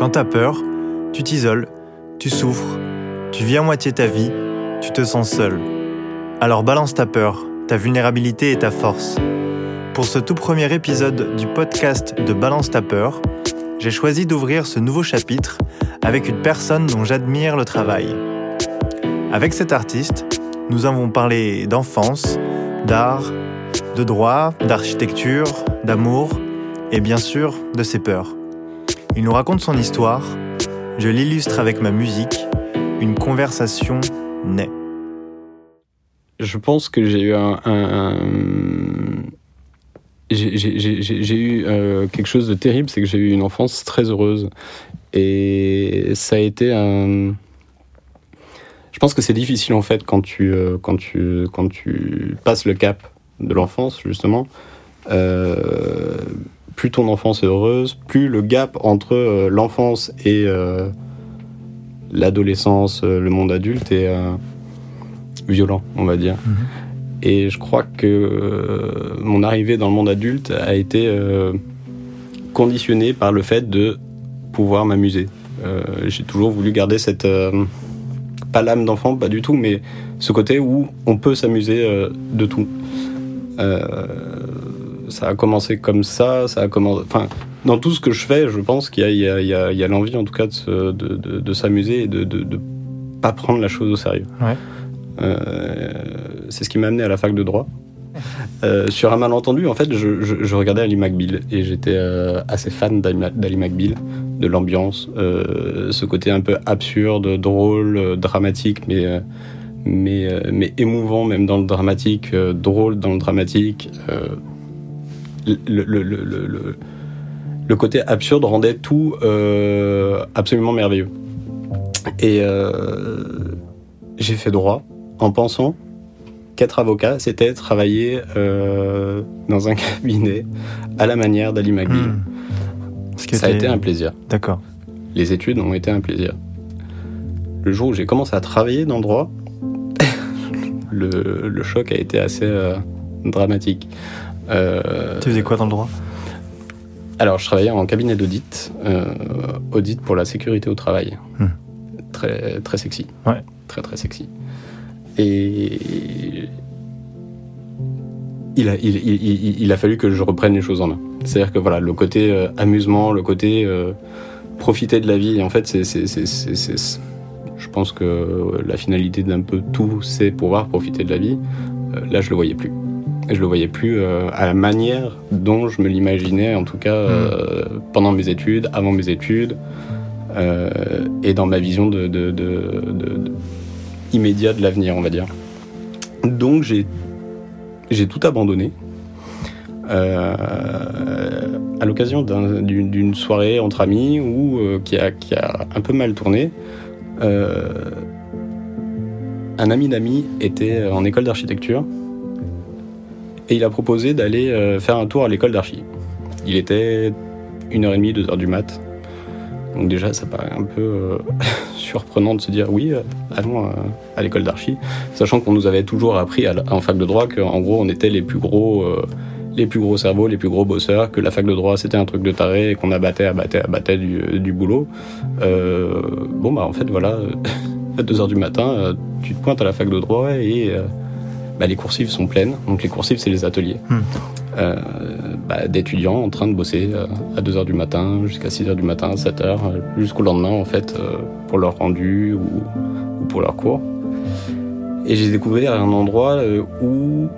Quand t'as peur, tu t'isoles, tu souffres, tu vis à moitié ta vie, tu te sens seul. Alors balance ta peur, ta vulnérabilité et ta force. Pour ce tout premier épisode du podcast de Balance ta peur, j'ai choisi d'ouvrir ce nouveau chapitre avec une personne dont j'admire le travail. Avec cet artiste, nous avons parlé d'enfance, d'art, de droit, d'architecture, d'amour et bien sûr de ses peurs. Il nous raconte son histoire, je l'illustre avec ma musique, une conversation naît. Je pense que j'ai eu un, j'ai eu euh, quelque chose de terrible, c'est que j'ai eu une enfance très heureuse. Et ça a été un. Je pense que c'est difficile en fait quand tu, euh, quand, tu, quand tu passes le cap de l'enfance, justement. Euh, plus ton enfance est heureuse, plus le gap entre euh, l'enfance et euh, l'adolescence, euh, le monde adulte est violent, on va dire. Mhm. Et je crois que mon arrivée dans le monde adulte a été conditionnée par le fait de pouvoir m'amuser. J'ai toujours voulu garder cette pas l'âme d'enfant, pas du tout, mais ce côté où on peut s'amuser de tout ça a commencé comme ça, ça a commencé. Enfin, dans tout ce que je fais, je pense qu'il y a, l'envie, en tout cas, de, de, s'amuser et de ne pas prendre la chose au sérieux. Euh, c'est ce qui m'a amené à la fac de droit. Euh, sur un malentendu, en fait, je, regardais Ali McBeal et j'étais euh, assez fan d'Ali McBeal, de l'ambiance, ce côté un peu absurde, drôle, dramatique, mais, mais, mais émouvant même dans le dramatique, drôle dans le dramatique le, le, le, le, côté absurde rendait tout euh, absolument merveilleux. Et euh, j'ai fait droit en pensant qu'être avocat, c'était travailler euh, dans un cabinet à la manière d'Ali McBeal. Hmm. Ça a été un plaisir. D'accord. Les études ont été un plaisir. Le jour où j'ai commencé à travailler dans le droit, le, le, choc a été assez dramatique. Euh, tu faisais quoi dans le droit? Alors, je travaillais en cabinet d'audit, euh, audit pour la sécurité au travail. Hmm. Très, très sexy. Ouais. Très, très sexy. Et il a, il, a, fallu que je reprenne les choses en main. C'est-à-dire que voilà, le côté euh, amusement, le côté profiter de la vie, en fait, c'est, je pense que la finalité d'un peu tout, c'est pouvoir profiter de la vie. là, je le voyais plus je le voyais plus euh, à la manière dont je me l'imaginais, en tout cas euh, hmm. pendant mes études, avant mes études, euh, et dans ma vision de, de, de, immédiat de l'avenir, on va dire. Donc j'ai j'ai tout abandonné. à l'occasion d'une soirée entre amis ou qui, a, qui a un peu mal tourné, un ami d'ami était en école d'architecture et il a proposé d'aller euh, faire un tour à l'école d'archi. Il était 1h30, 2h du mat. Donc déjà, ça paraît un peu euh, surprenant de se dire oui, euh, allons à l'école d'archi, sachant qu'on nous avait toujours appris en fac de droit qu'en gros, on était les plus gros, les plus gros cerveaux, les plus gros bosseurs, que la fac de droit c'était un truc de taré et qu'on abattait, abattait, abattait du, du boulot. bon bah en fait voilà, à 2h du matin, tu te pointes à la fac de droit et bah, les coursives sont pleines. Donc les coursives, c'est les ateliers. Hmm. Euh, bah, d'étudiants en train de bosser euh, à 2h du matin jusqu'à 6h du matin, 7h, euh, jusqu'au lendemain en fait, pour leur rendu ou, pour leur cours. Et j'ai découvert un endroit où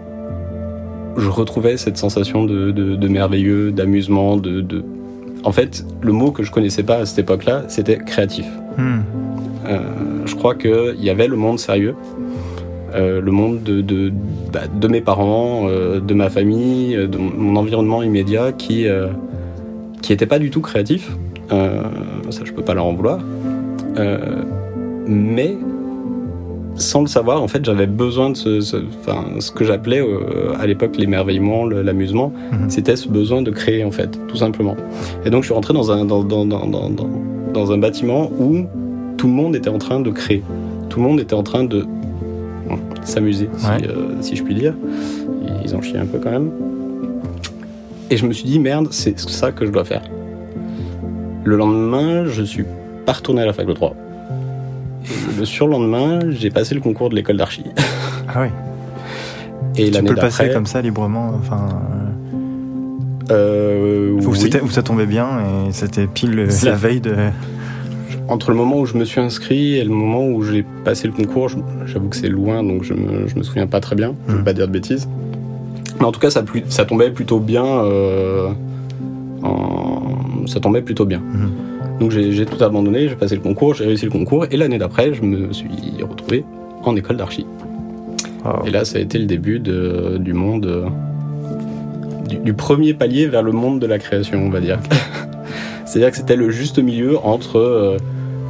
je retrouvais cette sensation de, merveilleux, d'amusement, de, En fait, le mot que je connaissais pas à cette époque-là, c'était créatif. Hmm. je crois qu'il y avait le monde sérieux, euh, le monde de, de, bah, de mes parents, euh, de ma famille, de mon environnement immédiat qui euh, qui n'était pas du tout créatif. ça, je peux pas leur en vouloir. mais sans le savoir, en fait, j'avais besoin de ce, ce, ce que j'appelais à l'époque l'émerveillement, l'amusement. Mhm. C'était ce besoin de créer, en fait, tout simplement. Et donc, je suis rentré dans un, dans, dans, dans, dans un bâtiment où tout le monde était en train de créer. Tout le monde était en train de s'amuser, euh, si, je puis dire. Ils en chient un peu quand même. Et je me suis dit, merde, c'est ça que je dois faire. Le lendemain, je suis pas retourné à la fac de droit. Et le surlendemain, j'ai passé le concours de l'école d'archi. Ah oui. Et tu peux le passer comme ça librement, enfin. euh, Ou, oui. ça tombait bien et c'était pile la veille de. Entre le moment où je me suis inscrit et le moment où j'ai passé le concours, j'avoue que c'est loin, donc je me, je me souviens pas très bien. Je Mhm. veux pas dire de bêtises. Mais en tout cas, ça, tombait plutôt bien. euh, en- ça tombait plutôt bien. Mhm. Donc j'ai tout abandonné, j'ai passé le concours, j'ai réussi le concours, et l'année d'après, je me suis retrouvé en école d'archi. Et là, ça a été le début de- du monde, euh, du, du premier palier vers le monde de la création, on va dire. C'est-à-dire que c'était le juste milieu entre euh,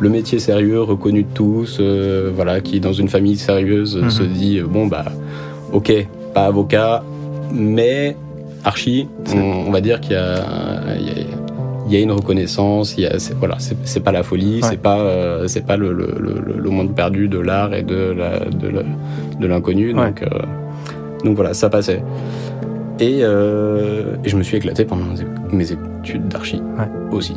le métier sérieux, reconnu de tous, euh, voilà, qui dans une famille sérieuse Mhm. se dit euh, bon bah, ok, pas avocat, mais archi, on, on va dire qu'il y a, il y a- il y a une reconnaissance, il y a, c'est, voilà, c'est, pas la folie, Ouais. c'est pas, euh, c'est pas le, le- le- le monde perdu de l'art et de, de, de l'inconnu. Ouais. Donc, euh, donc voilà, ça passait. Et, euh, et je me suis éclaté pendant mes études d'archi Ouais. aussi.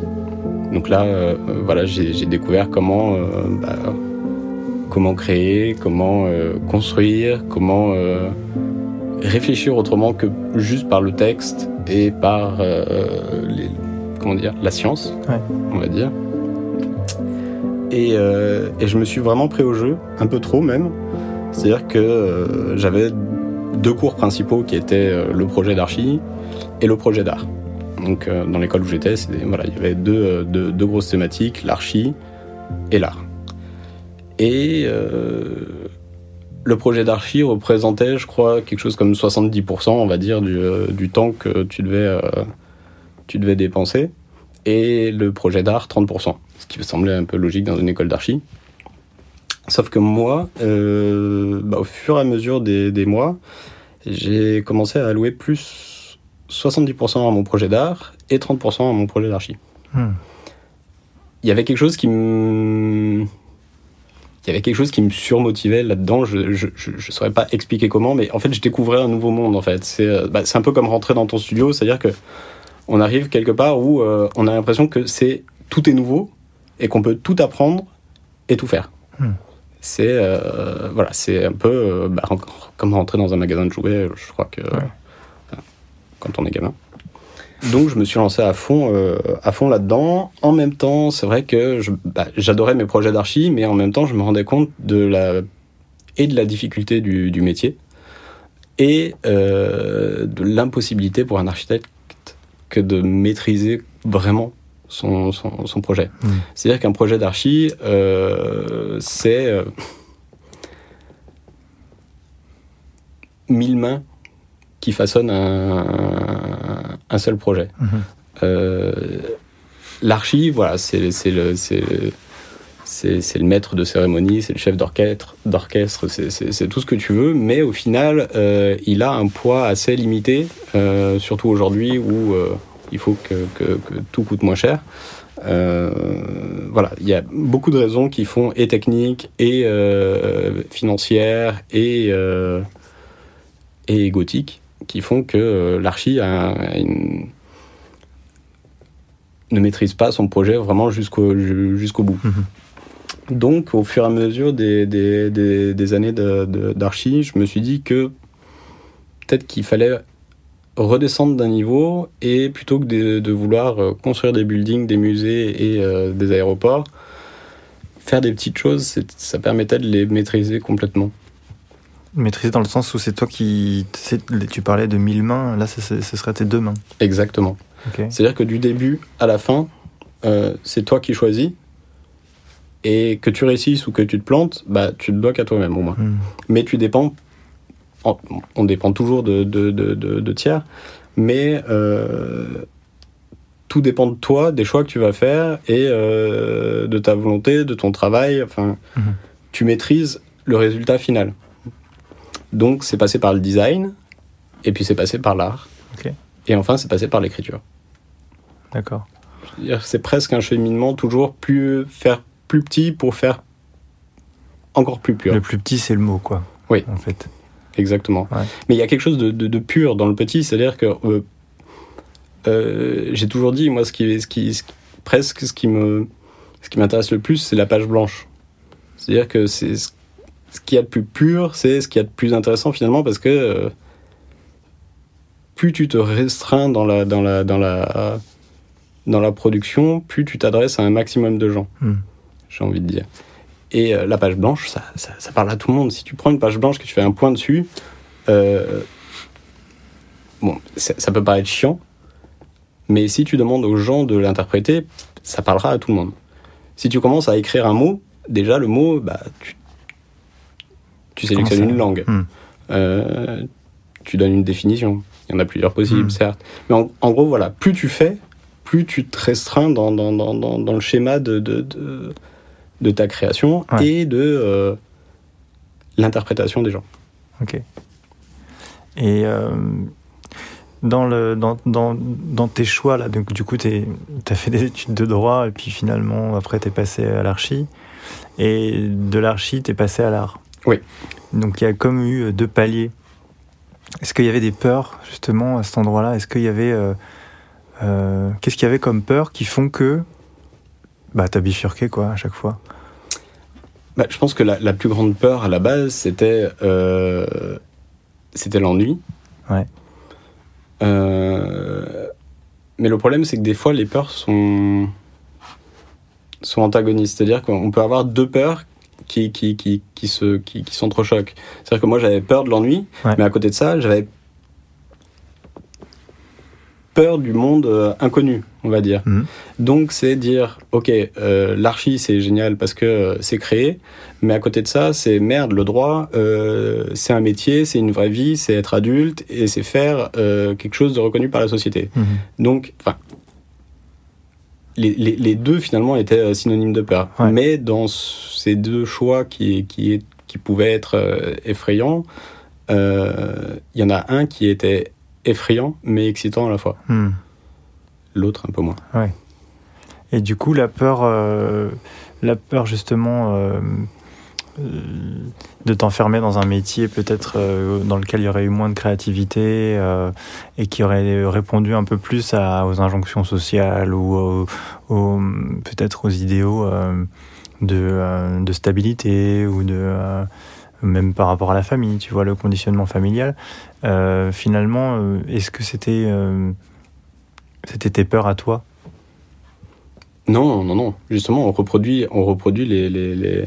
Donc là, euh, voilà, j'ai, découvert comment, euh, bah, comment créer, comment euh, construire, comment euh, réfléchir autrement que juste par le texte et par euh, les, comment dire, la science, Ouais. on va dire. Et, euh, et je me suis vraiment pris au jeu, un peu trop même. C'est-à-dire que euh, j'avais deux cours principaux qui étaient euh, le projet d'archi et le projet d'art. Donc euh, dans l'école où j'étais, voilà, il y avait deux, euh, deux, grosses thématiques, l'archi et l'art. Et euh, le projet d'archi représentait, je crois, quelque chose comme 70%, on va dire, du, temps que tu devais, tu devais dépenser. Et le projet d'art, 30%. Ce qui me semblait un peu logique dans une école d'archi. Sauf que moi, bah, au fur et à mesure des mois, j'ai commencé à allouer plus 70% à mon projet d'art et 30% à mon projet d'archi. Hmm. Il y avait quelque chose qui me... Il y avait quelque chose qui me surmotivait là-dedans. Je, je, je, je saurais pas expliquer comment, mais en fait, je découvrais un nouveau monde. En fait, c'est euh, bah, un peu comme rentrer dans ton studio, c'est-à-dire que on arrive quelque part où euh, on a l'impression que c'est tout est nouveau et qu'on peut tout apprendre et tout faire. Hmm. C'est euh, voilà, c'est un peu euh, bah, comme rentrer dans un magasin de jouets. Je crois que quand on est gamin. Donc je me suis lancé à fond, euh, à fond là-dedans. En même temps, c'est vrai que bah, j'adorais mes projets d'archi, mais en même temps, je me rendais compte de la et de la difficulté du, du métier et euh, de l'impossibilité pour un architecte que de maîtriser vraiment son, son, son projet. Mm. C'est-à-dire qu'un projet d'archi, euh, c'est mille mains qui façonnent un, un seul projet. Euh, L'archi, voilà, c'est le, maître de cérémonie, c'est le chef d'orchestre, c'est- tout ce que tu veux, mais au final, euh, il a un poids assez limité, euh, surtout aujourd'hui où il faut que, que, que tout coûte moins cher. Euh, voilà, il y a beaucoup de raisons qui font et techniques et euh, financières et et, et gothiques qui font que euh, l'archi a, a une ne maîtrise pas son projet vraiment jusqu'au jusqu'au bout. Mhm. Donc, au fur et à mesure des, des, des, des années de- de- d'archi, je me suis dit que peut-être qu'il fallait redescendre d'un niveau et plutôt que de, de vouloir euh, construire des buildings, des musées et euh, des aéroports, faire des petites choses, ça permettait de les maîtriser complètement. Maîtriser dans le sens où c'est toi qui. Tu parlais de mille mains, là ce, serait tes deux mains. Exactement. C'est-à-dire que du début à la fin, euh, c'est toi qui choisis. Et que tu réussisses ou que tu te plantes, bah, tu te dois qu'à toi-même au moins. Hmm. Mais tu dépends. en- On dépend toujours de, de, de, tiers, mais euh, tout dépend de toi, des choix que tu vas faire et euh, de ta volonté, de ton travail. Enfin, Mhm. tu maîtrises le résultat final. Donc, c'est passé par le design, et puis c'est passé par l'art. Et enfin, c'est passé par l'écriture. D'accord. C'est presque un cheminement toujours plus faire plus petit pour faire encore plus pur. Le plus petit, c'est le mot, quoi. Oui. En fait. Exactement. Ouais. Mais il y a quelque chose de, de- de pur dans le petit, c'est-à-dire que euh, euh, j'ai toujours dit, moi, ce qui, ce qui, ce qui- presque ce qui me, ce qui m'intéresse le plus, c'est la page blanche. C'est-à-dire que c'est ce qu'il y a de plus pur, c'est ce qu'il y a de plus intéressant finalement, parce que euh, plus tu te restreins dans la, dans la, dans la, dans la production, plus tu t'adresses à un maximum de gens. Hmm. J'ai envie de dire. Et euh, la page blanche, ça, ça, ça parle à tout le monde. Si tu prends une page blanche, que tu fais un point dessus, euh, bon, ça, ça peut paraître chiant, mais si tu demandes aux gens de l'interpréter, ça parlera à tout le monde. Si tu commences à écrire un mot, déjà le mot, bah, tu, tu sélectionnes une langue. Hmm. Euh, tu donnes une définition. Il y en a plusieurs possibles, Hmm. certes. Mais en, en gros, voilà, plus tu fais, plus tu te restreins dans, dans, dans, dans, dans le schéma de, de, de, de ta création Ouais. et de euh, l'interprétation des gens. Ok. Et euh, dans, le, dans, dans, dans tes choix, là, donc, du coup, tu as fait des études de droit et puis finalement, après, tu es passé à l'archi. Et de l'archi, tu es passé à l'art. Oui. Donc, il y a comme eu deux paliers. Est-ce qu'il y avait des peurs, justement, à cet endroit-là? Est-ce qu'il y avait. euh, euh, Qu'est-ce qu'il y avait comme peurs qui font que. Bah, t'as bifurqué, quoi, à chaque fois? Bah, je pense que la, la plus grande peur à la base, c'était euh, c'était l'ennui. Ouais. Euh, mais le problème, c'est que des fois, les peurs sont sont antagonistes. C'est-à-dire qu'on peut avoir deux peurs qui qui qui qui se qui, qui s'entrechoquent. C'est-à-dire que moi, j'avais peur de l'ennui, Ouais. mais à côté de ça, j'avais peur du monde euh, inconnu, on va dire. Mhm. Donc c'est dire, ok, euh, l'archi c'est génial parce que euh, c'est créé, mais à côté de ça, c'est merde, le droit, euh, c'est un métier, c'est une vraie vie, c'est être adulte et c'est faire quelque chose de reconnu par la société. Mhm. Donc, enfin, les, les, les deux finalement étaient euh, synonymes de peur. Ouais. Mais dans ces deux choix qui, qui, qui pouvaient être euh, effrayants, euh, il y en a un qui était effrayant mais excitant à la fois. Hmm. L'autre un peu moins. Et du coup, la peur, euh, la peur justement euh, de t'enfermer dans un métier peut-être euh, dans lequel il y aurait eu moins de créativité euh, et qui aurait répondu un peu plus à, aux injonctions sociales ou aux- peut-être aux idéaux euh, de, euh, stabilité ou de euh, même par rapport à la famille, tu vois, le conditionnement familial. Euh, finalement, euh, est-ce que c'était euh, c'était tes peurs à toi? Non, non, non. Justement, on reproduit, on reproduit les, les, les-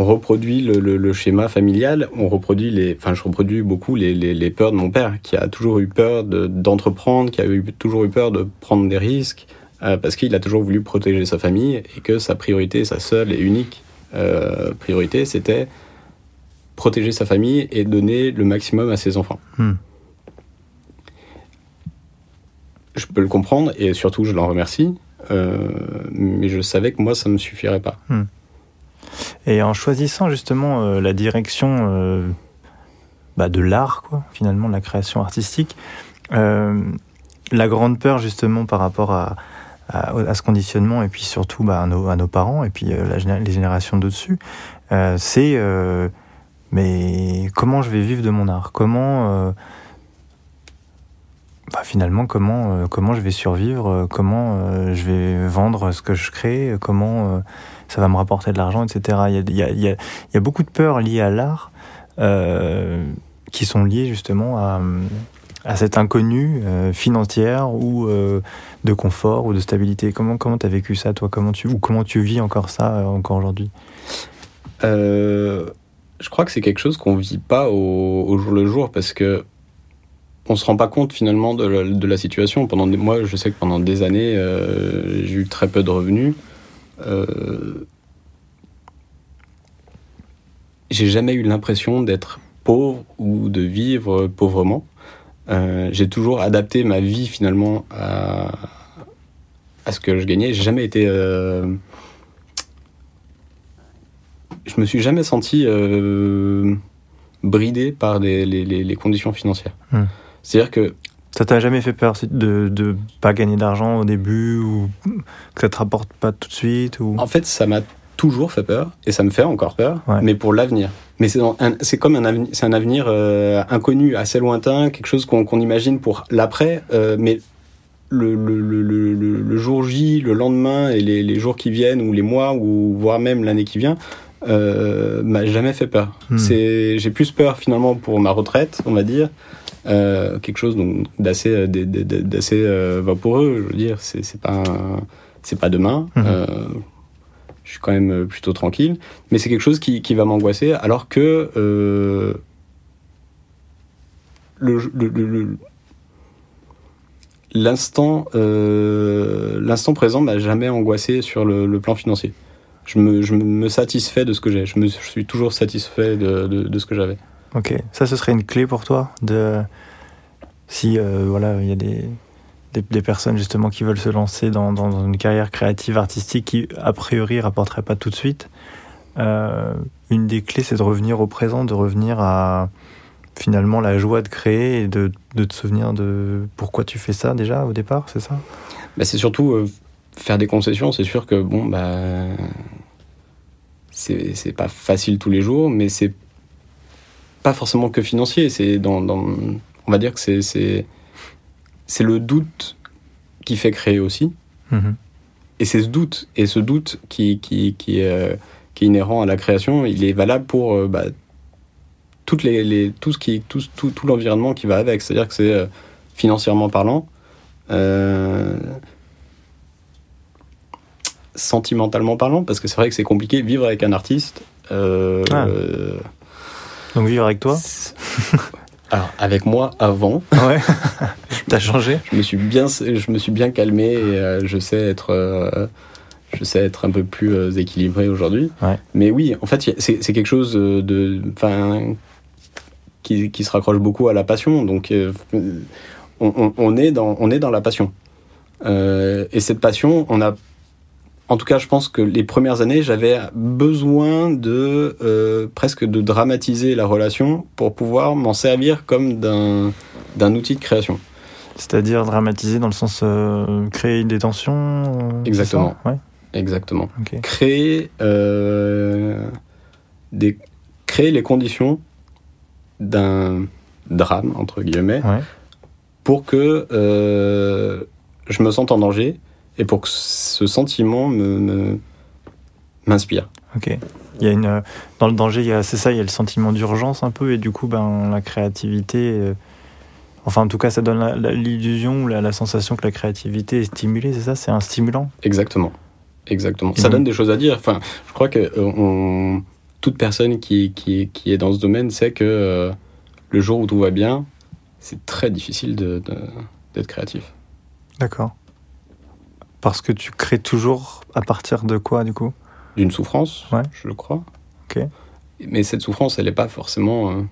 on reproduit le, le- le schéma familial. On reproduit les, enfin, je reproduis beaucoup les, les, les peurs de mon père, qui a toujours eu peur de- d'entreprendre, qui a eu, toujours eu peur de prendre des risques, euh, parce qu'il a toujours voulu protéger sa famille et que sa priorité, sa seule et unique euh, priorité, c'était protéger sa famille et donner le maximum à ses enfants. Hmm. Je peux le comprendre et surtout je l'en remercie, euh, mais je savais que moi ça me suffirait pas. Et en choisissant justement euh, la direction euh, bah, de l'art, finalement, de la création artistique, euh, la grande peur justement par rapport à, ce conditionnement et puis surtout bah, à, nos, parents et puis les générations d'au-dessus, c'est mais comment je vais vivre de mon art? Comment bah, finalement comment euh, comment je vais survivre euh, Comment euh, je vais vendre ce que je crée Comment ça va me rapporter de l'argent, etc. Il y a, beaucoup de peurs liées à l'art qui sont liées justement à, à cet inconnu euh, financière ou de confort ou de stabilité. Comment comment t'as vécu ça toi? Comment tu ou comment tu vis encore ça encore aujourd'hui? Je crois que c'est quelque chose qu'on vit pas au jour le jour parce que on se rend pas compte finalement de la, situation. Pendant moi, je sais que pendant des années, euh, j'ai eu très peu de revenus. Euh, j'ai jamais eu l'impression d'être pauvre ou de vivre pauvrement. Euh, j'ai toujours adapté ma vie finalement à, à ce que je gagnais. J'ai jamais été je me suis jamais senti bridé par les conditions financières. Hmm. C'est-à-dire que Ça t'a jamais fait peur de de pas gagner d'argent au début ou que ça te rapporte pas tout de suite ou? En fait, ça m'a toujours fait peur et ça me fait encore peur, Ouais. mais pour l'avenir. Mais c'est comme un avenir, c'est un avenir euh, inconnu, assez lointain, quelque chose qu'on imagine pour l'après, euh, mais le, le, le, le, le jour J, le lendemain et les, les, jours qui viennent, ou les mois, ou voire même l'année qui vient, euh, m'a jamais fait peur. Hmm. C'est, j'ai plus peur finalement pour ma retraite, on va dire, euh, quelque chose donc d'assez, euh, d'assez euh, vaporeux. Je veux dire, c'est, c'est pas, c'est pas demain. Mhm. Euh, je suis quand même plutôt tranquille, mais c'est quelque chose qui, qui va m'angoisser, alors que le, le- le- le- l'instant, euh, l'instant présent m'a jamais angoissé sur le, le plan financier. Je me, je me satisfais de ce que j'ai. Je me je suis toujours satisfait de, de, de ce que j'avais. Ok, ça ce serait une clé pour toi de si euh, voilà il y a des, des personnes justement qui veulent se lancer dans, dans une carrière créative artistique qui a priori rapporterait pas tout de suite. euh, une des clés c'est de revenir au présent, de revenir à finalement la joie de créer et de, de te souvenir de pourquoi tu fais ça déjà au départ, c'est ça? Bah, c'est surtout euh, faire des concessions. C'est sûr que bon, bah, c'est pas facile tous les jours, mais c'est pas forcément que financier. C'est dans, dans- on va dire que c'est le doute qui fait créer aussi. Mhm. Et c'est ce doute et ce doute qui qui qui, euh, qui est inhérent à la création. Il est valable pour euh, bah, toutes les, les tout ce qui tout tout, tout l'environnement qui va avec. C'est-à-dire que c'est euh, financièrement parlant. sentimentalement parlant, parce que c'est vrai que c'est compliqué vivre avec un artiste. Ah. Donc vivre avec toi alors avec moi avant, Ouais. T'as changé je me suis bien, je me suis bien calmé et euh, je sais être, euh, je sais être un peu plus euh, équilibré aujourd'hui. Ouais. Mais oui, en fait, c'est quelque chose euh, de, enfin, qui, qui se raccroche beaucoup à la passion. Donc, on, on- on est dans, on est dans la passion. Et cette passion, on a, en tout cas, je pense que les premières années, j'avais besoin de euh, presque de dramatiser la relation pour pouvoir m'en servir comme d'un outil de création. C'est-à-dire dramatiser dans le sens euh, créer des tensions euh, Exactement. Ouais, Exactement. Créer, euh, des, créer les conditions d'un drame, entre guillemets, Ouais. pour que je me sente en danger et pour que ce sentiment me, me- m'inspire. Ok. Il y a une, euh, dans le danger, c'est ça, il y a le sentiment d'urgence un peu, et du coup, ben, la créativité. euh, enfin, en tout cas, ça donne la- l'illusion ou la, la sensation que la créativité est stimulée, c'est ça C'est un stimulant? Exactement. Exactement. Et Ça donc- donne des choses à dire. Enfin, je crois que euh, on- toute personne qui, qui, qui est dans ce domaine sait que euh, le jour où tout va bien, c'est très difficile de- de- d'être créatif. D'accord. Parce que tu crées toujours à partir de quoi, du coup? D'une souffrance, Ouais. je le crois. Ok. Mais cette souffrance, elle n'est pas forcément. euh,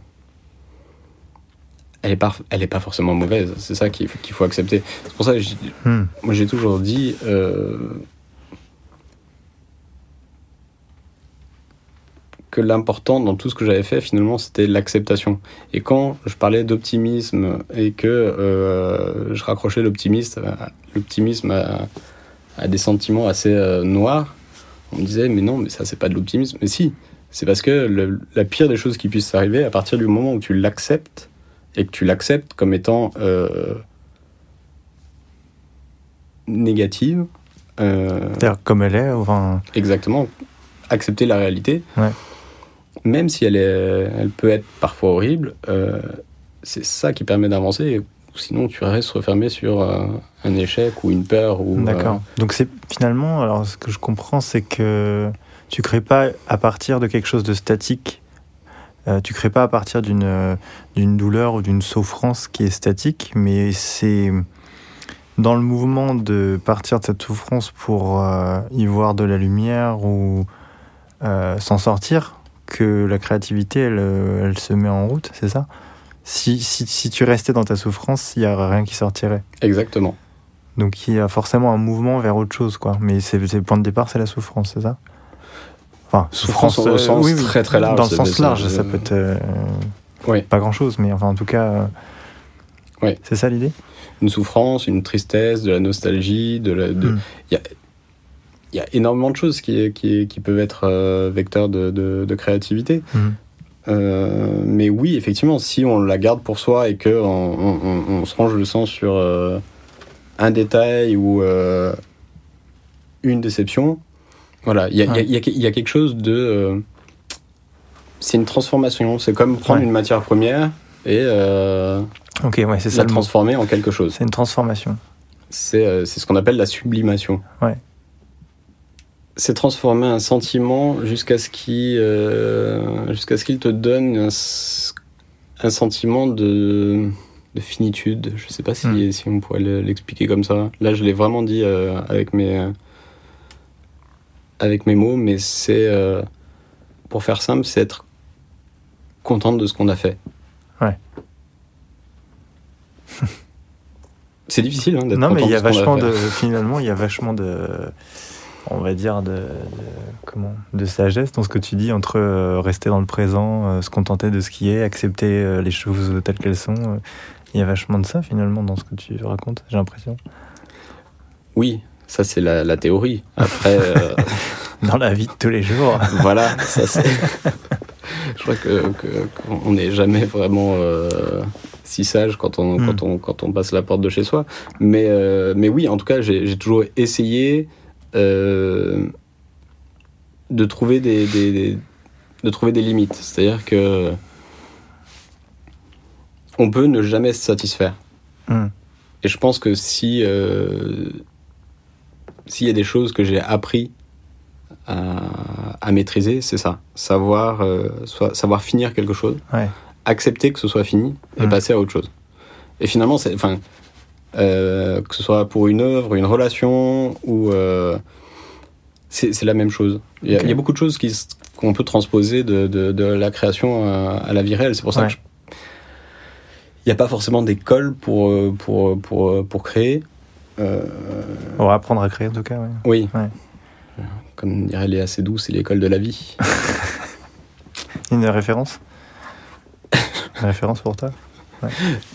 elle n'est pas, elle est pas forcément mauvaise. C'est ça qu'il faut accepter. C'est pour ça que j'ai- Hmm. moi j'ai toujours dit. euh, que l'important dans tout ce que j'avais fait finalement c'était l'acceptation et quand je parlais d'optimisme et que euh, je raccrochais l'optimisme à- l'optimisme à, à des sentiments assez euh, noirs. On me disait mais non mais ça c'est pas de l'optimisme. Mais si c'est parce que le- la pire des choses qui puissent arriver à partir du moment où tu l'acceptes et que tu l'acceptes comme étant euh, négative euh, C'est-à-dire comme elle est, enfin. exactement. Accepter la réalité. Ouais. même si elle est elle peut être parfois horrible euh, c'est ça qui permet d'avancer sinon tu restes refermé sur euh, un échec ou une peur ou D'accord. euh, Donc c'est finalement, alors ce que je comprends, c'est que tu crées pas à partir de quelque chose de statique. Euh, tu crées pas à partir d'une euh, d'une douleur ou d'une souffrance qui est statique, mais c'est dans le mouvement de partir de cette souffrance pour y voir de la lumière ou s'en sortir que la créativité, elle, elle se met en route, c'est ça? Si, si, si tu restais dans ta souffrance, il n'y aurait rien qui sortirait. exactement Donc il y a forcément un mouvement vers autre chose, quoi. Mais c'est le point de départ, c'est la souffrance, c'est ça? Enfin, Souffrance au sens très, très large, Dans le sens large, ça peut être euh, Oui. pas grand-chose, mais enfin en tout cas, euh, c'est ça l'idée? Une souffrance une tristesse de la nostalgie de la- de- Mm. il y a énormément de choses qui, qui, qui peuvent être euh, vecteurs de, de- de créativité. Mhm. Euh, mais oui, effectivement, si on la garde pour soi et que on, on- on- on se range le sang sur, euh, un détail ou euh, une déception. Voilà, il y, a- y y y quelque chose de. c'est une transformation. C'est comme prendre Ouais. une matière première et Ok, ouais, c'est ça la transformer en quelque chose. C'est une transformation. C'est c'est ce qu'on appelle la sublimation. Ouais. C'est transformer un sentiment jusqu'à ce qu'il euh, jusqu'à ce qu'il te donne un, sentiment de, de finitude. Je sais pas si, Hmm. si on pourrait le- l'expliquer comme ça. Là, je l'ai vraiment dit euh, avec mes euh, avec mes mots, mais c'est pour faire simple, c'est être contente de ce qu'on a fait. Ouais. c'est difficile hein, d'être Non, mais content il y a vachement de. Finalement, il y a vachement de. On va dire de, de- comment de sagesse dans ce que tu dis entre euh, rester dans le présent, euh, se contenter de ce qui est, accepter euh, les choses telles qu'elles sont. Il y a vachement de ça finalement dans ce que tu racontes. J'ai l'impression. Oui, ça c'est la, la théorie. Après, Dans la vie de tous les jours. voilà, ça c'est. Je crois que que- qu'on n'est jamais vraiment si sage quand on, Hmm. quand, on, quand on passe la porte de chez soi. Mais, mais oui, en tout cas, j'ai toujours essayé de trouver des, des- des- de trouver des limites. C'est-à-dire que on peut ne jamais se satisfaire. Hmm. Et je pense que si euh, s'il y a des choses que j'ai appris à, à maîtriser, c'est ça. Savoir, euh, savoir finir quelque chose, Ouais. accepter que ce soit fini et Mm. passer à autre chose. Et finalement, c'est, enfin, euh, que ce soit pour une œuvre, une relation ou euh, c'est, la même chose. Il y, a, y beaucoup de choses qu'on peut transposer de, de, de la création à, à la vie réelle. C'est pour ça Ouais. que il n'y a pas forcément d'école pour, euh, pour, pour, pour créer. Euh, On va apprendre à créer en tout cas. ouais. oui. Ouais. Comme dirait Léa Seydoux, c'est l'école de la vie. Une référence? Une référence pour toi?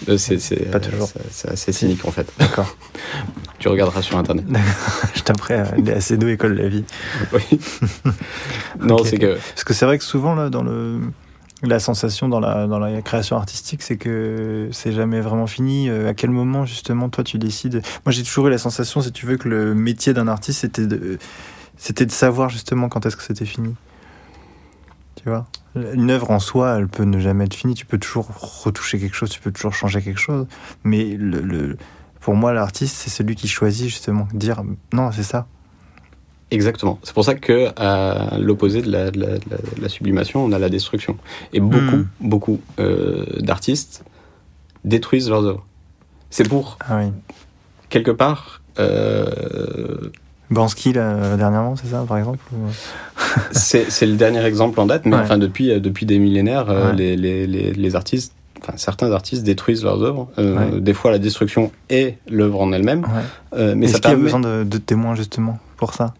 Euh, c'est, Pas toujours. c'est- c'est assez cynique en fait. D'accord. Tu regarderas sur internet. Je t'apprends à assez doux école de la vie. Oui. non, c'est que. Parce que c'est vrai que souvent, là, dans le. La sensation dans la, dans la création artistique, c'est que c'est jamais vraiment fini. Euh, à quel moment, justement, toi, tu décides? Moi, j'ai toujours eu la sensation, si tu veux, que le métier d'un artiste, c'était de, c'était de savoir, justement, quand est-ce que c'était fini. Tu vois Une œuvre en soi, elle peut ne jamais être finie. Tu peux toujours retoucher quelque chose, tu peux toujours changer quelque chose. Mais le, le- pour moi, l'artiste, c'est celui qui choisit, justement, de dire non, c'est ça. Exactement. C'est pour ça que à l'opposé de la, de la- de la- de la sublimation, on a la destruction. Et beaucoup, Hmm. beaucoup euh, d'artistes détruisent leurs œuvres. C'est pour Ah oui. quelque part. euh, Bansky, là, dernièrement, c'est ça, par exemple c'est le dernier exemple en date, mais Ouais. enfin depuis euh, depuis des millénaires, euh, Ouais. les, les, les, les artistes, enfin certains artistes détruisent leurs œuvres. Euh, Ouais. Des fois, la destruction est l'œuvre en elle-même, euh, mais Est-ce qu'il y a besoin de, de témoins justement pour ça?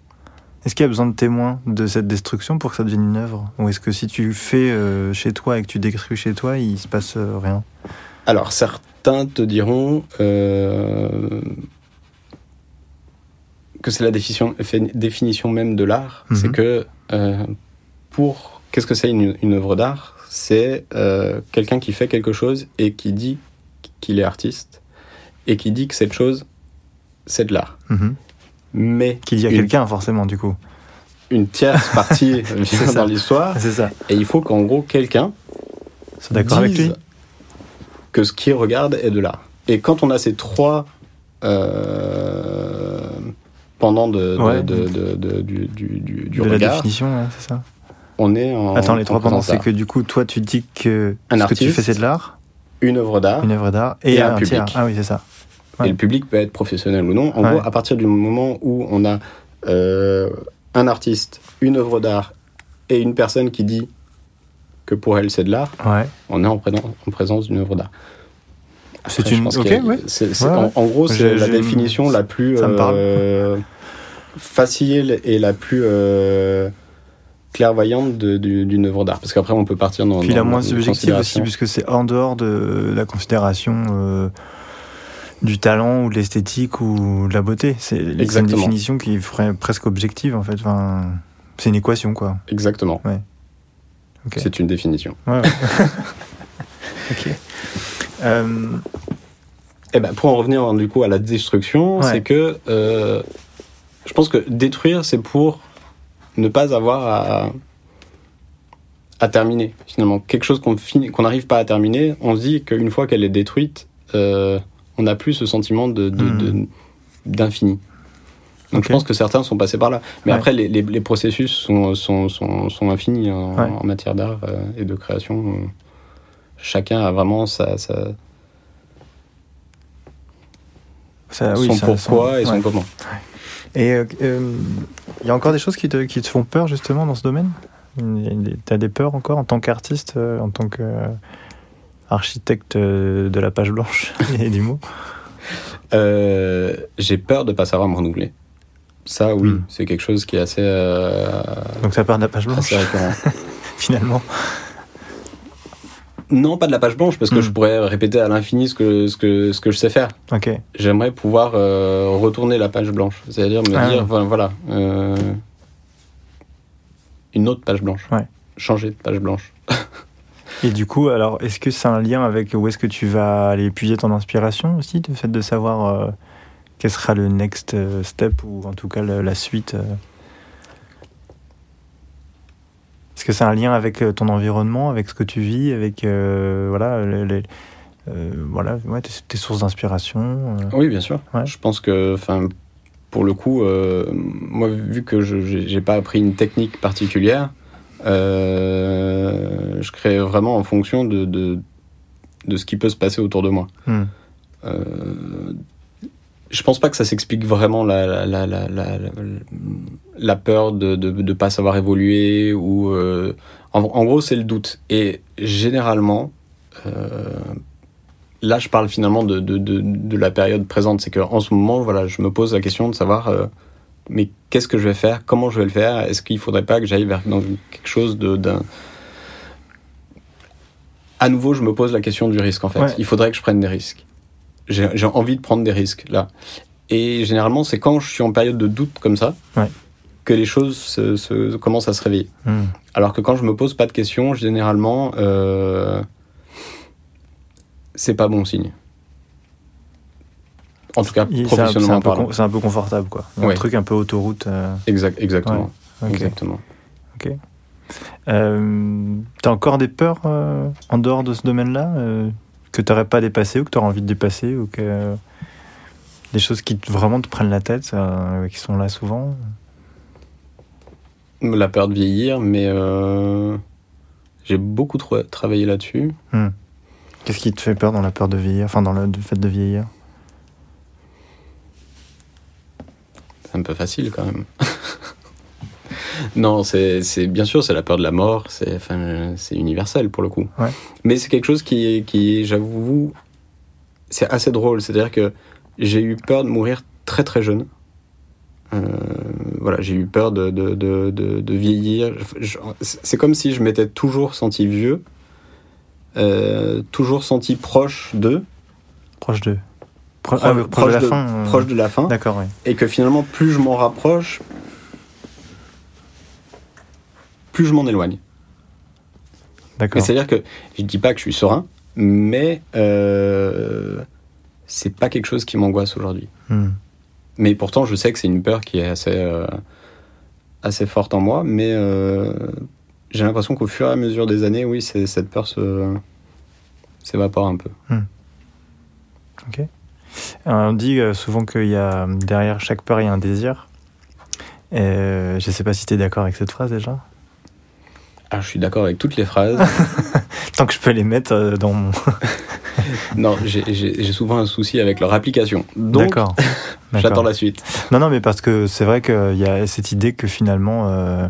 Est-ce qu'il y a besoin de témoins de cette destruction pour que ça devienne une œuvre? Ou est-ce que si tu fais euh, chez toi et que tu détruis chez toi, il se passe euh, rien? Alors certains te diront euh, que c'est la définition, même de l'art, Mhm. c'est que euh, pour qu'est-ce que c'est une, une œuvre d'art? C'est euh, quelqu'un qui fait quelque chose et qui dit qu'il est artiste et qui dit que cette chose c'est de l'art. Mhm. Mais Qu'il y a une, quelqu'un forcément du coup. une tierce partie vient dans l'histoire C'est ça. et il faut qu'en gros quelqu'un C'est d'accord avec lui que ce qu'il regarde est de l'art. Et quand on a ces trois euh, pendant de, de- Ouais. de- de- du, du, du- De la regard, définition, ouais, c'est ça. on est en. Attends, les trois pendant, c'est que du coup, toi, tu dis que Un ce que tu artiste. fais, c'est de l'art, Une œuvre d'art, une œuvre d'art, et, Et un un, public. tiers. Ah oui, c'est ça. ouais. et le public peut être professionnel ou non. En gros, à partir du moment où on a euh, un artiste, une œuvre d'art et une personne qui dit que pour elle c'est de l'art, on est en, présence- en présence d'une œuvre d'art. C'est une. Ok, a- ouais. en, ouais. en gros, c'est la définition la plus euh, facile et la plus euh, clairvoyante d'une œuvre d'art. Parce qu'après, on peut partir dans. Puis dans la moins subjective aussi, puisque c'est en dehors de la considération euh, du talent ou de l'esthétique ou de la beauté. C'est une définition qui ferait presque objective en fait. Enfin, c'est une équation quoi. Exactement. C'est une définition. Ouais, ouais. ok. Euh, Eh ben, pour en revenir du coup à la destruction, Ouais. c'est que euh, je pense que détruire, c'est pour ne pas avoir à, à terminer finalement. Quelque chose qu'on n'arrive pas à terminer, on se dit qu'une fois qu'elle est détruite, euh, on n'a plus ce sentiment de, Hmm. d'infini. Donc je pense que certains sont passés par là. Mais Ouais. après, les, les- les processus sont, sont, sont, sont infinis en, Ouais. en matière d'art euh, et de création. Chacun a vraiment sa, sa- Ça- oui, son ça- pourquoi et son ouais. comment. Et euh, euh, il y a encore des choses qui te, qui te font peur justement dans ce domaine? Tu as des peurs encore en tant qu'artiste, euh, en tant qu'architecte de la page blanche et du mot? Euh, j'ai peur de pas savoir me renouveler. Ça, oui, Hmm. c'est quelque chose qui est assez, euh, Donc ça peur de la page blanche finalement. Non, pas de la page blanche, parce que Hmm. je pourrais répéter à l'infini ce que, ce, que, ce que je sais faire. J'aimerais pouvoir euh, retourner la page blanche. C'est-à-dire me Ah. dire, voilà, euh, une autre page blanche. Ouais. Changer de page blanche. Et du coup, alors, est-ce que c'est un lien avec où est-ce que tu vas aller épuiser ton inspiration aussi, le fait de savoir euh, quel sera le next euh, step ou en tout cas la suite euh Est-ce que c'est un lien avec euh, ton environnement, avec ce que tu vis, avec euh, voilà, les, les- euh, voilà, ouais, tes, tes sources d'inspiration. Oui, bien sûr. Ouais. Je pense que, enfin, pour le coup, moi, vu que je j'ai pas appris une technique particulière, je crée vraiment en fonction de, de, de ce qui peut se passer autour de moi. Hmm. Je pense pas que ça s'explique vraiment la, la, la, la, la, peur de ne de, de pas savoir évoluer ou euh, en, en gros c'est le doute. Et généralement euh, là je parle finalement de, de, de, la période présente. C'est qu'en ce moment voilà je me pose la question de savoir euh, mais qu'est-ce que je vais faire? Comment je vais le faire? Est-ce qu'il faudrait pas que j'aille vers dans quelque chose d'un à nouveau je me pose la question du risque en fait. Ouais. il faudrait que je prenne des risques j'ai j'ai envie de prendre des risques là. Et généralement, c'est quand je suis en période de doute comme ça Ouais. que les choses se, se- commencent à se réveiller. Hmm. Alors que quand je me pose pas de questions, généralement, euh, c'est pas bon signe. En tout cas, professionnellement peu parlant. c'est un peu confortable quoi. Il y a Ouais. Un truc un peu autoroute. euh, Exact, exactement. ok. exactement. Euh, T'as encore des peurs euh, en dehors de ce domaine-là euh, que t'aurais pas dépassé ou que t'aurais envie de dépasser ou que des choses qui vraiment te prennent la tête, euh, qui sont là souvent. La peur de vieillir, mais euh, j'ai beaucoup travaillé là-dessus. Qu'est-ce qui te fait peur dans la peur de vieillir, enfin dans le, le fait de vieillir? C'est un peu facile quand même. non, c'est bien sûr, c'est la peur de la mort, c'est enfin, universel pour le coup. Ouais. Mais c'est quelque chose qui, qui j'avoue, c'est assez drôle. C'est-à-dire que j'ai eu peur de mourir très très jeune. Euh, voilà, j'ai eu peur de, de, de, de, de vieillir. C'est comme si je m'étais toujours senti vieux, euh, toujours senti proche de, Proche de. Pro- Pro- ah, proche, de la fin. euh, proche de la fin. D'accord, oui. et que finalement plus je m'en rapproche, plus je m'en éloigne. D'accord. c'est-à-dire que je dis pas que je suis serein, mais euh, c'est pas quelque chose qui m'angoisse aujourd'hui. Hmm. Mais pourtant, je sais que c'est une peur qui est assez, euh, assez forte en moi, mais euh, j'ai l'impression qu'au fur et à mesure des années, oui, cette peur se s'évapore un peu. Euh, on dit souvent qu'il y a derrière chaque peur, il y a un désir. Je sais pas si tu es d'accord avec cette phrase déjà. Ah, je suis d'accord avec toutes les phrases. Tant que je peux les mettre euh, dans mon. non, j'ai- souvent un souci avec leur application. D'accord. j'attends la suite. Non, non, mais parce que c'est vrai qu'il y a cette idée que finalement, euh,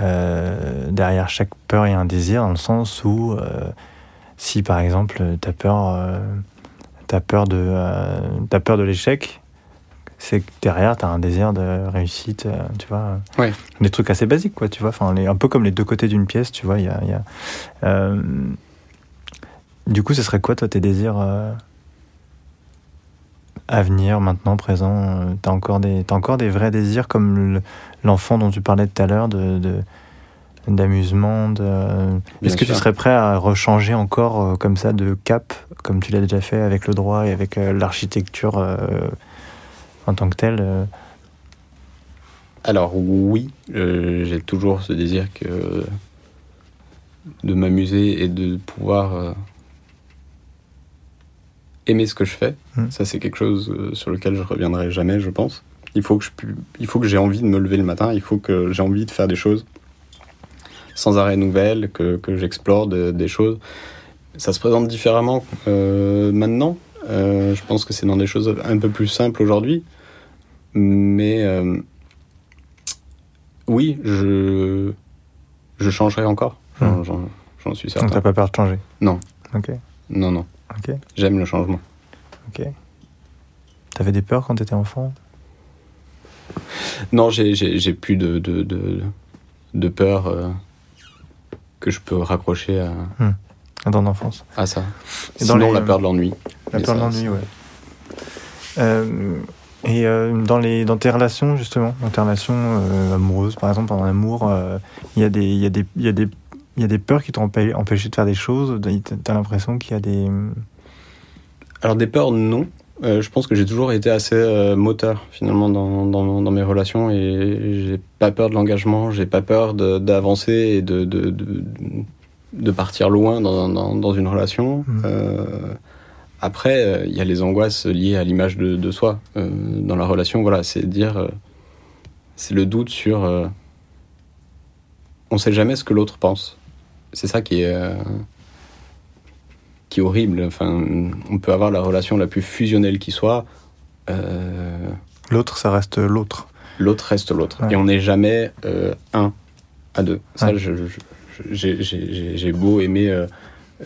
euh, derrière chaque peur, il y a un désir, dans le sens où, euh, si par exemple, tu as peur, t'as peur de, t'as peur de l'échec, c'est que derrière, tu as un désir de réussite, euh, tu vois. Ouais. Des trucs assez basiques, quoi, tu vois. Enfin, les- un peu comme les deux côtés d'une pièce, tu vois. Y a, il y a, euh, du coup, ce serait quoi, toi, tes désirs euh, avenir, maintenant, présent T'as encore, des- t'as encore des vrais désirs comme le- l'enfant dont tu parlais tout à l'heure, de, de, d'amusement. De... Est-ce que tu serais prêt à rechanger encore euh, comme ça de cap, comme tu l'as déjà fait avec le droit et avec euh, l'architecture euh, en tant que telle Alors oui, j'ai toujours ce désir que de m'amuser et de pouvoir aimer ce que je fais. Hmm. Ça c'est quelque chose sur lequel je reviendrai jamais, je pense. Il faut que je, il faut que j'ai envie de me lever le matin. Il faut que j'ai envie de faire des choses sans arrêt nouvelles, que, que j'explore des choses. Ça se présente différemment euh, maintenant. Euh, je pense que c'est dans des choses un peu plus simples aujourd'hui. Mais euh, oui, je, je changerai encore. J'en hmm. suis certain. Donc t'as pas peur de changer Non. Ok. Non, non. Ok. J'aime le changement. Ok. T'avais des peurs quand t'étais enfant? Non, j'ai plus de, de, de, de peur que je peux raccrocher à, hmm. à ton enfance. À ça. Et Sinon, dans la peur de l'ennui. La peur de l'ennui, ouais. Euh, et euh, dans, les, dans tes relations, justement, dans tes relations euh, amoureuses, par exemple, en amour, il y, a des, y, a des, y, a des, y a des peurs qui t'ont empêché de faire des choses T'as l'impression qu'il y a des. Alors, des peurs, non. Euh, je pense que j'ai toujours été assez euh, moteur finalement dans, dans, dans, mes relations et j'ai pas peur de l'engagement, j'ai pas peur d'avancer et de, de, de, de, partir loin dans, dans une relation. Mmh. Euh, après, il y a les angoisses liées à l'image de, soi dans la relation. Voilà, c'est dire, c'est le doute sur, on sait jamais ce que l'autre pense. C'est ça qui est qui est horrible. Enfin, on peut avoir la relation la plus fusionnelle qui soit. Euh, l'autre, ça reste l'autre. L'autre reste l'autre. Et on n'est jamais euh, un à deux. Ça, j'ai beau aimer.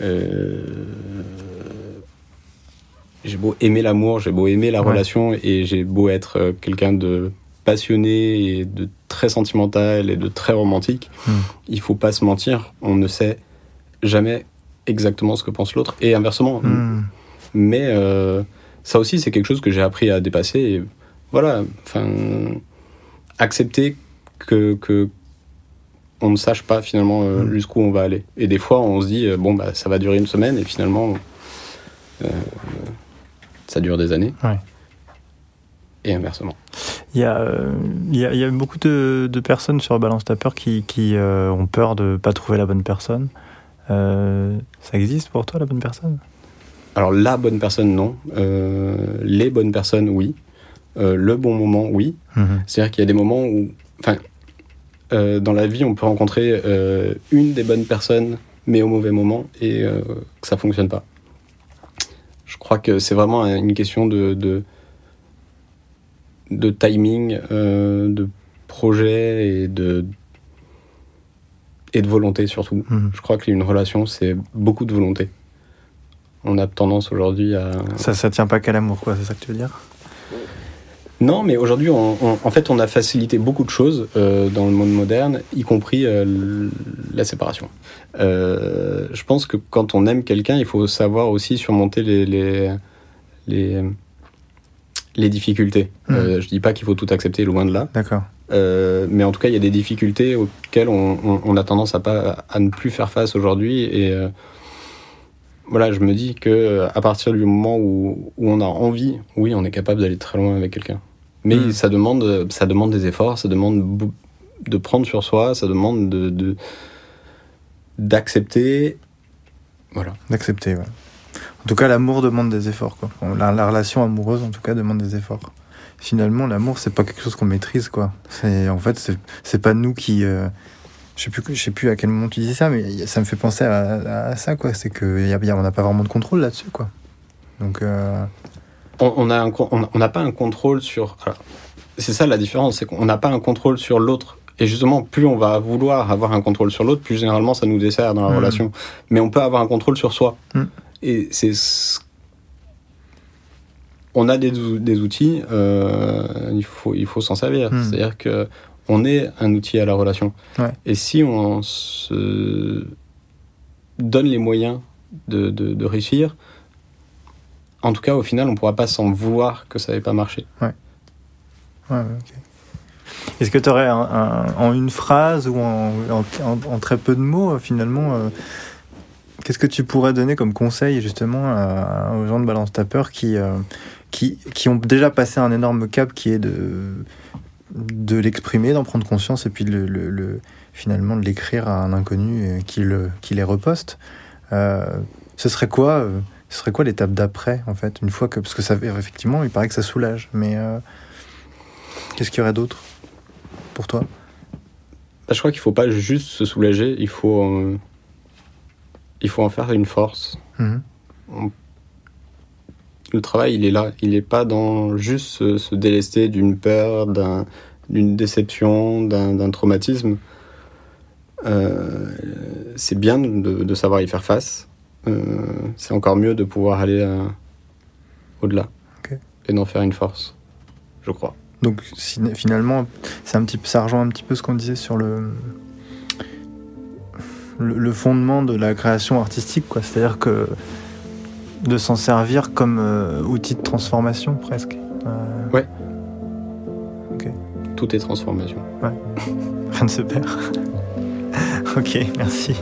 Euh, j'ai beau aimer l'amour, j'ai beau aimer la relation et j'ai beau être quelqu'un de passionné et de très sentimental et de très romantique, hmm. il faut pas se mentir, on ne sait jamais exactement ce que pense l'autre et inversement. Hmm. Mais euh, ça aussi, c'est quelque chose que j'ai appris à dépasser. Et voilà, enfin, accepter que, que on ne sache pas finalement euh, hmm. jusqu'où on va aller. Et des fois, on se dit euh, bon bah ça va durer une semaine et finalement ça dure des années. Et inversement. Il y, a, il, y a, il y a beaucoup de, de, personnes sur Balance Ta Peur qui, qui ont peur de ne pas trouver la bonne personne. Euh, ça existe pour toi, la bonne personne? Alors, la bonne personne, non. Euh, les bonnes personnes, oui. Euh, le bon moment, oui. Mhm. C'est-à-dire qu'il y a des moments où. Enfin, dans la vie, on peut rencontrer une des bonnes personnes, mais au mauvais moment, et que ça fonctionne pas. Je crois que c'est vraiment une question de, de, de timing, de projet et de et de volonté surtout. Mhm. Je crois qu'une relation, c'est beaucoup de volonté. On a tendance aujourd'hui à... Ça, ça tient pas qu'à l'amour, quoi, c'est ça que tu veux dire? Non, mais aujourd'hui, en fait, on a facilité beaucoup de choses euh, dans le monde moderne, y compris euh, la séparation. Euh, je pense que quand on aime quelqu'un, il faut savoir aussi surmonter les, les, les, les difficultés. Mhm. je dis pas qu'il faut tout accepter, loin de là. D'accord. Mais en tout cas, il y a des difficultés auxquelles on, a tendance à, pas, à ne plus faire face aujourd'hui. Et voilà, je me dis que à partir du moment où, on a envie, oui, on est capable d'aller très loin avec quelqu'un. Mais hmm. ça, demande, ça demande des efforts, ça demande de prendre sur soi, ça demande de d'accepter. voilà. D'accepter, ouais. En tout cas, l'amour demande des efforts. Quoi. la relation amoureuse, en tout cas, demande des efforts finalement, l'amour, c'est pas quelque chose qu'on maîtrise, quoi. C'est, en fait, c'est pas nous qui. Euh, je sais plus, je sais plus à quel moment tu disais ça, mais ça me fait penser à, ça, quoi. C'est que y a, on n'a pas vraiment de contrôle là-dessus, quoi. Donc. Euh, on n'a on pas un contrôle sur. C'est ça la différence, c'est qu'on n'a pas un contrôle sur l'autre. Et justement, plus on va vouloir avoir un contrôle sur l'autre, plus généralement ça nous dessert dans la hmm. relation. Mais on peut avoir un contrôle sur soi. Hmm. Et c'est on a des, des outils, euh, il faut, il faut s'en servir. Hmm. C'est-à-dire que on est un outil à la relation. Et si on se donne les moyens de, de, réussir, en tout cas, au final, on ne pourra pas s'en vouloir que ça n'ait pas marché. Ouais. ouais Est-ce que tu aurais en une phrase ou en, très peu de mots, finalement, qu'est-ce que tu pourrais donner comme conseil justement aux gens de Balance ta peur qui, qui, qui, ont déjà passé un énorme cap qui est de, de l'exprimer, d'en prendre conscience et puis de le, finalement de l'écrire à un inconnu qui, le, qui les reposte ce serait quoi ce serait quoi l'étape d'après, en fait, une fois que. Parce que ça, effectivement, il paraît que ça soulage, mais euh, qu'est-ce qu'il y aurait d'autre pour toi? Bah, Je crois qu'il ne faut pas juste se soulager, il faut, euh, il faut en faire une force. Mhm. Le travail, il est là. Il n'est pas dans juste se, délester d'une peur, d'une déception, d'un traumatisme. Euh, c'est bien de, savoir y faire face c'est encore mieux de pouvoir aller euh, au-delà et d'en faire une force, je crois. Donc finalement, c'est un petit, ça rejoint un petit peu ce qu'on disait sur le, le, fondement de la création artistique, quoi. C'est-à-dire que de s'en servir comme euh, outil de transformation presque. Ouais. Ok. Tout est transformation. Ouais. Rien ne se perd. ok, merci.